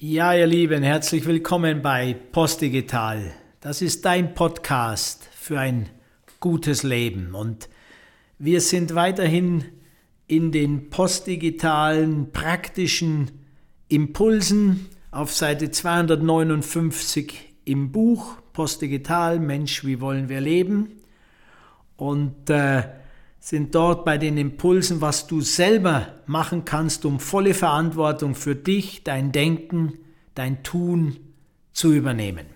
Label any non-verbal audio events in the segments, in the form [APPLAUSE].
Ja, ihr Lieben, herzlich willkommen bei Postdigital. Das ist dein Podcast für ein gutes Leben. Und wir sind weiterhin in den postdigitalen praktischen Impulsen auf Seite 259 im Buch Postdigital Mensch, wie wollen wir leben? Und äh, sind dort bei den Impulsen, was du selber machen kannst, um volle Verantwortung für dich, dein Denken, dein Tun zu übernehmen.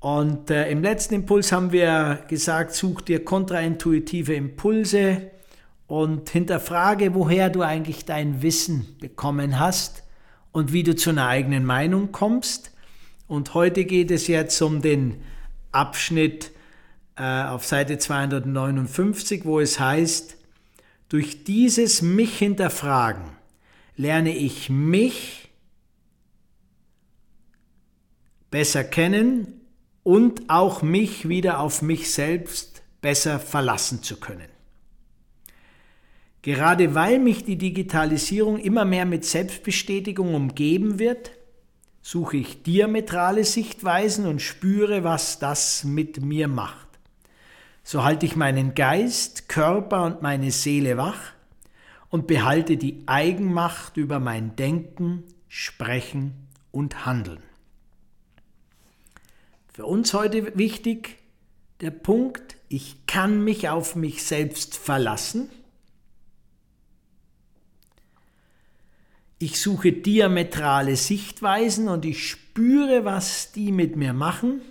Und äh, im letzten Impuls haben wir gesagt, such dir kontraintuitive Impulse und hinterfrage, woher du eigentlich dein Wissen bekommen hast und wie du zu einer eigenen Meinung kommst. Und heute geht es jetzt um den Abschnitt auf Seite 259, wo es heißt, durch dieses mich hinterfragen lerne ich mich besser kennen und auch mich wieder auf mich selbst besser verlassen zu können. Gerade weil mich die Digitalisierung immer mehr mit Selbstbestätigung umgeben wird, suche ich diametrale Sichtweisen und spüre, was das mit mir macht. So halte ich meinen Geist, Körper und meine Seele wach und behalte die Eigenmacht über mein Denken, Sprechen und Handeln. Für uns heute wichtig der Punkt, ich kann mich auf mich selbst verlassen. Ich suche diametrale Sichtweisen und ich spüre, was die mit mir machen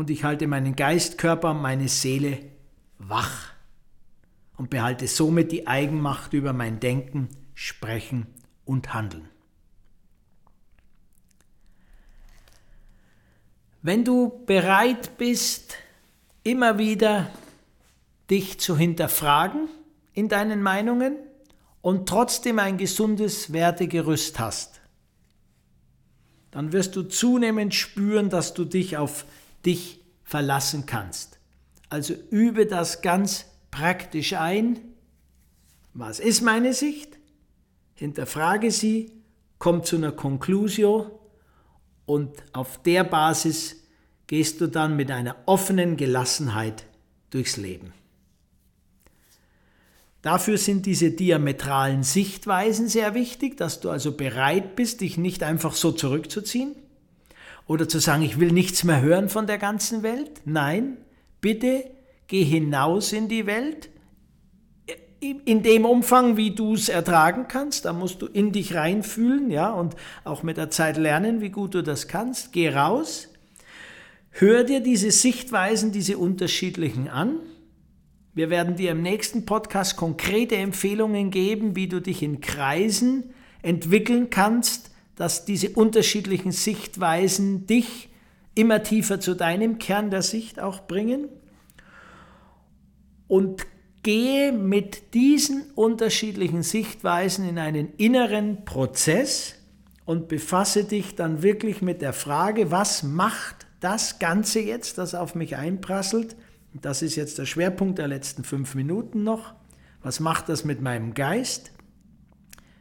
und ich halte meinen Geist, Körper und meine Seele wach und behalte somit die Eigenmacht über mein Denken, Sprechen und Handeln. Wenn du bereit bist, immer wieder dich zu hinterfragen in deinen Meinungen und trotzdem ein gesundes Wertegerüst hast, dann wirst du zunehmend spüren, dass du dich auf dich verlassen kannst. Also übe das ganz praktisch ein. Was ist meine Sicht? Hinterfrage sie, komm zu einer Conclusio und auf der Basis gehst du dann mit einer offenen Gelassenheit durchs Leben. Dafür sind diese diametralen Sichtweisen sehr wichtig, dass du also bereit bist, dich nicht einfach so zurückzuziehen, oder zu sagen, ich will nichts mehr hören von der ganzen Welt. Nein, bitte geh hinaus in die Welt, in dem Umfang, wie du es ertragen kannst. Da musst du in dich reinfühlen, ja, und auch mit der Zeit lernen, wie gut du das kannst. Geh raus, hör dir diese Sichtweisen, diese unterschiedlichen an. Wir werden dir im nächsten Podcast konkrete Empfehlungen geben, wie du dich in Kreisen entwickeln kannst, dass diese unterschiedlichen Sichtweisen dich immer tiefer zu deinem Kern der Sicht auch bringen. Und gehe mit diesen unterschiedlichen Sichtweisen in einen inneren Prozess und befasse dich dann wirklich mit der Frage, was macht das Ganze jetzt, das auf mich einprasselt? Das ist jetzt der Schwerpunkt der letzten fünf Minuten noch. Was macht das mit meinem Geist,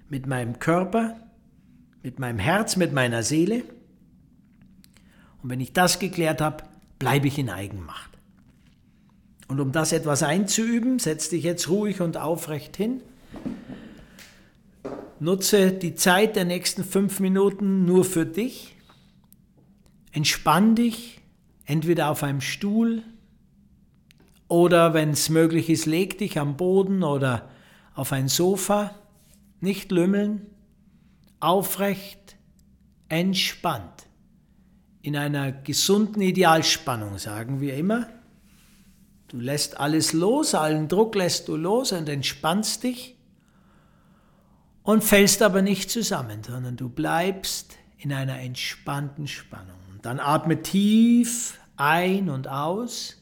mit meinem Körper, mit meinem Herz, mit meiner Seele. Und wenn ich das geklärt habe, bleibe ich in Eigenmacht. Und um das etwas einzuüben, setz dich jetzt ruhig und aufrecht hin. Nutze die Zeit der nächsten fünf Minuten nur für dich. Entspann dich, entweder auf einem Stuhl oder, wenn es möglich ist, leg dich am Boden oder auf ein Sofa. Nicht lümmeln, aufrecht, entspannt, in einer gesunden Idealspannung, sagen wir immer. Du lässt alles los, allen Druck lässt du los und entspannst dich und fällst aber nicht zusammen, sondern du bleibst in einer entspannten Spannung. Und dann atme tief ein und aus,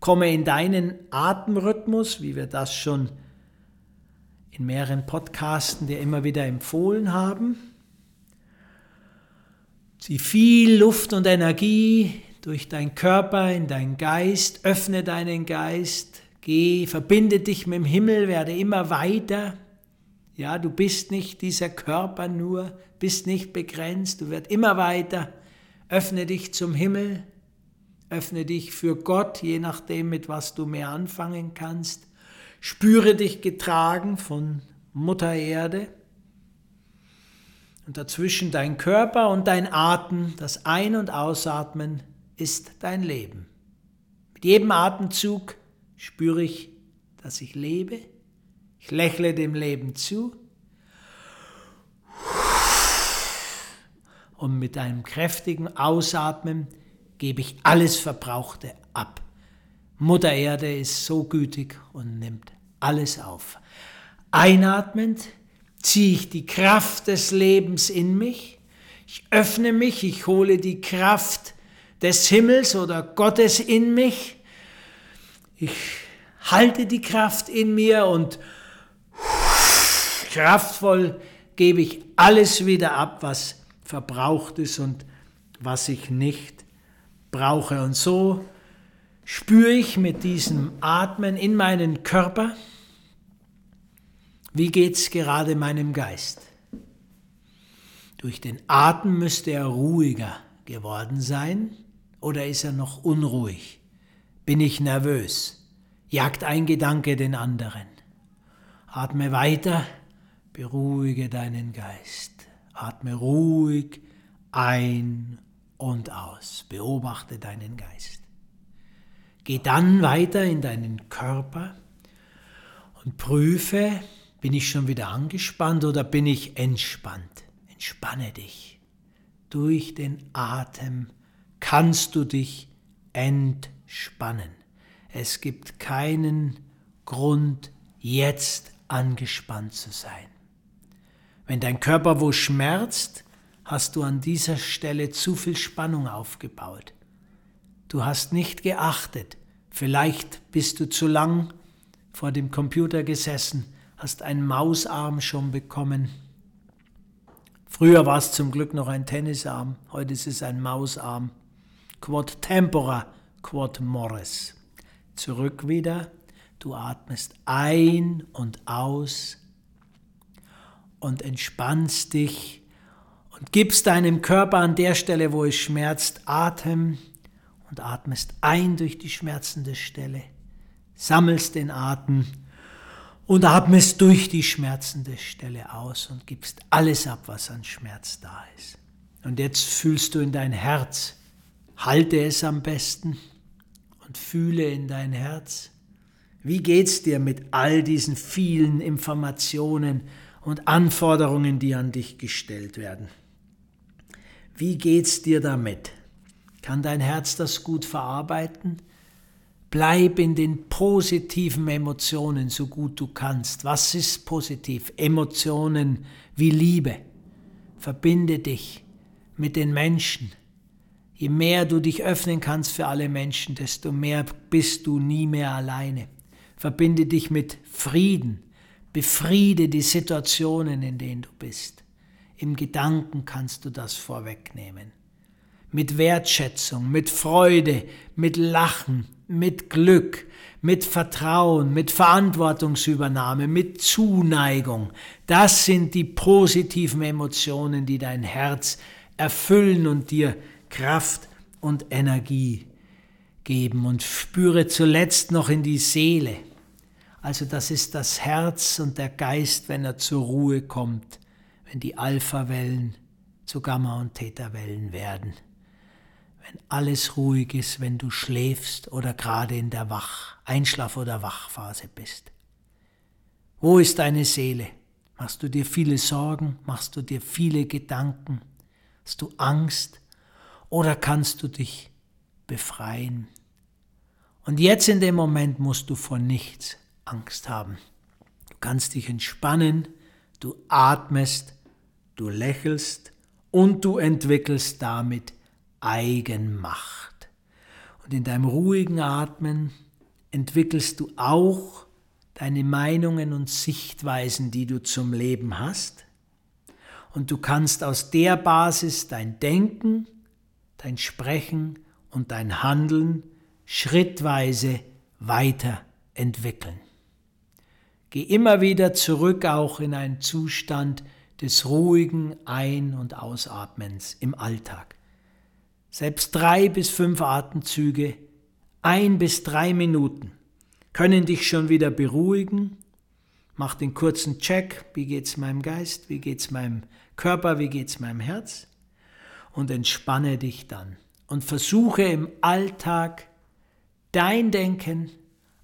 komme in deinen Atemrhythmus, wie wir das schon in mehreren Podcasten dir immer wieder empfohlen haben. Zieh viel Luft und Energie durch deinen Körper in deinen Geist, öffne deinen Geist, geh, verbinde dich mit dem Himmel, werde immer weiter, Ja, du bist nicht dieser Körper nur, bist nicht begrenzt, du wirst immer weiter. Öffne dich zum Himmel, öffne dich für Gott, je nachdem, mit was du mehr anfangen kannst. Spüre dich getragen von Mutter Erde und dazwischen dein Körper und dein Atem, das Ein- und Ausatmen ist dein Leben. Mit jedem Atemzug spüre ich, dass ich lebe. Ich lächle dem Leben zu. Und mit einem kräftigen Ausatmen gebe ich alles Verbrauchte ab. Mutter Erde ist so gütig und nimmt alles auf. Einatmend ziehe ich die Kraft des Lebens in mich. Ich öffne mich, ich hole die Kraft des Himmels oder Gottes in mich. Ich halte die Kraft in mir und kraftvoll gebe ich alles wieder ab, was verbraucht ist und was ich nicht brauche. Und so spüre ich mit diesem Atmen in meinen Körper, wie geht es gerade meinem Geist? Durch den Atem müsste er ruhiger geworden sein oder ist er noch unruhig? Bin ich nervös? Jagt ein Gedanke den anderen? Atme weiter, beruhige deinen Geist. Atme ruhig ein und aus. Beobachte deinen Geist. Geh dann weiter in deinen Körper und prüfe, bin ich schon wieder angespannt oder bin ich entspannt? Entspanne dich. Durch den Atem kannst du dich entspannen. Es gibt keinen Grund, jetzt angespannt zu sein. Wenn dein Körper wo schmerzt, hast du an dieser Stelle zu viel Spannung aufgebaut. Du hast nicht geachtet. Vielleicht bist du zu lang vor dem Computer gesessen hast einen Mausarm schon bekommen. Früher war es zum Glück noch ein Tennisarm, heute ist es ein Mausarm. Quod tempora, quod mores. Zurück wieder, du atmest ein und aus und entspannst dich und gibst deinem Körper an der Stelle, wo es schmerzt, Atem und atmest ein durch die schmerzende Stelle, sammelst den Atem und atmest durch die schmerzende Stelle aus und gibst alles ab, was an Schmerz da ist. Und jetzt fühlst du in dein Herz, halte es am besten und fühle in dein Herz. Wie geht's dir mit all diesen vielen Informationen und Anforderungen, die an dich gestellt werden? Wie geht's dir damit? Kann dein Herz das gut verarbeiten? Bleib in den positiven Emotionen so gut du kannst. Was ist positiv? Emotionen wie Liebe. Verbinde dich mit den Menschen. Je mehr du dich öffnen kannst für alle Menschen, desto mehr bist du nie mehr alleine. Verbinde dich mit Frieden. Befriede die Situationen, in denen du bist. Im Gedanken kannst du das vorwegnehmen. Mit Wertschätzung, mit Freude, mit Lachen, mit Glück, mit Vertrauen, mit Verantwortungsübernahme, mit Zuneigung. Das sind die positiven Emotionen, die dein Herz erfüllen und dir Kraft und Energie geben. Und spüre zuletzt noch in die Seele. Also das ist das Herz und der Geist, wenn er zur Ruhe kommt, wenn die Alpha-Wellen zu Gamma- und Theta-Wellen werden wenn alles ruhig ist, wenn du schläfst oder gerade in der Wach, Einschlaf- oder Wachphase bist. Wo ist deine Seele? Machst du dir viele Sorgen? Machst du dir viele Gedanken? Hast du Angst? Oder kannst du dich befreien? Und jetzt in dem Moment musst du vor nichts Angst haben. Du kannst dich entspannen, du atmest, du lächelst und du entwickelst damit Eigenmacht. Und in deinem ruhigen Atmen entwickelst du auch deine Meinungen und Sichtweisen, die du zum Leben hast. Und du kannst aus der Basis dein Denken, dein Sprechen und dein Handeln schrittweise weiterentwickeln. Geh immer wieder zurück auch in einen Zustand des ruhigen Ein- und Ausatmens im Alltag. Selbst drei bis fünf Atemzüge, ein bis drei Minuten, können dich schon wieder beruhigen. Mach den kurzen Check, wie geht's meinem Geist, wie geht's meinem Körper, wie geht's meinem Herz? Und entspanne dich dann. Und versuche im Alltag dein Denken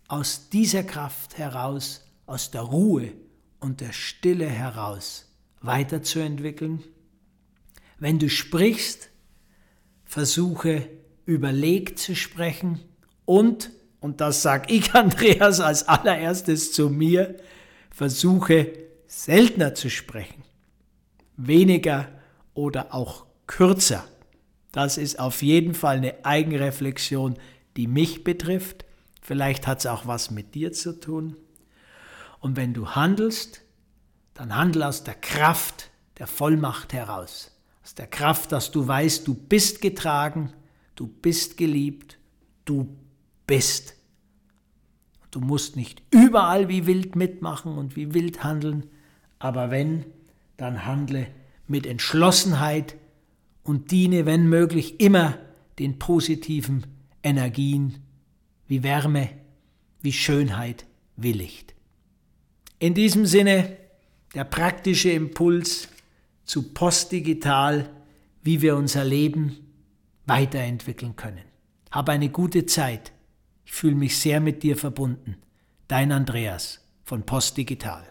aus dieser Kraft heraus, aus der Ruhe und der Stille heraus weiterzuentwickeln. Wenn du sprichst, versuche überlegt zu sprechen und, und das sage ich [LAUGHS] Andreas als allererstes zu mir, versuche seltener zu sprechen, weniger oder auch kürzer. Das ist auf jeden Fall eine Eigenreflexion, die mich betrifft. Vielleicht hat es auch was mit dir zu tun. Und wenn du handelst, dann handel aus der Kraft der Vollmacht heraus. Aus der Kraft, dass du weißt, du bist getragen, du bist geliebt, du bist. Du musst nicht überall wie wild mitmachen und wie wild handeln, aber wenn, dann handle mit Entschlossenheit und diene, wenn möglich, immer den positiven Energien wie Wärme, wie Schönheit, wie Licht. In diesem Sinne der praktische Impuls zu postdigital, wie wir unser Leben weiterentwickeln können. Hab eine gute Zeit. Ich fühle mich sehr mit dir verbunden. Dein Andreas von Postdigital.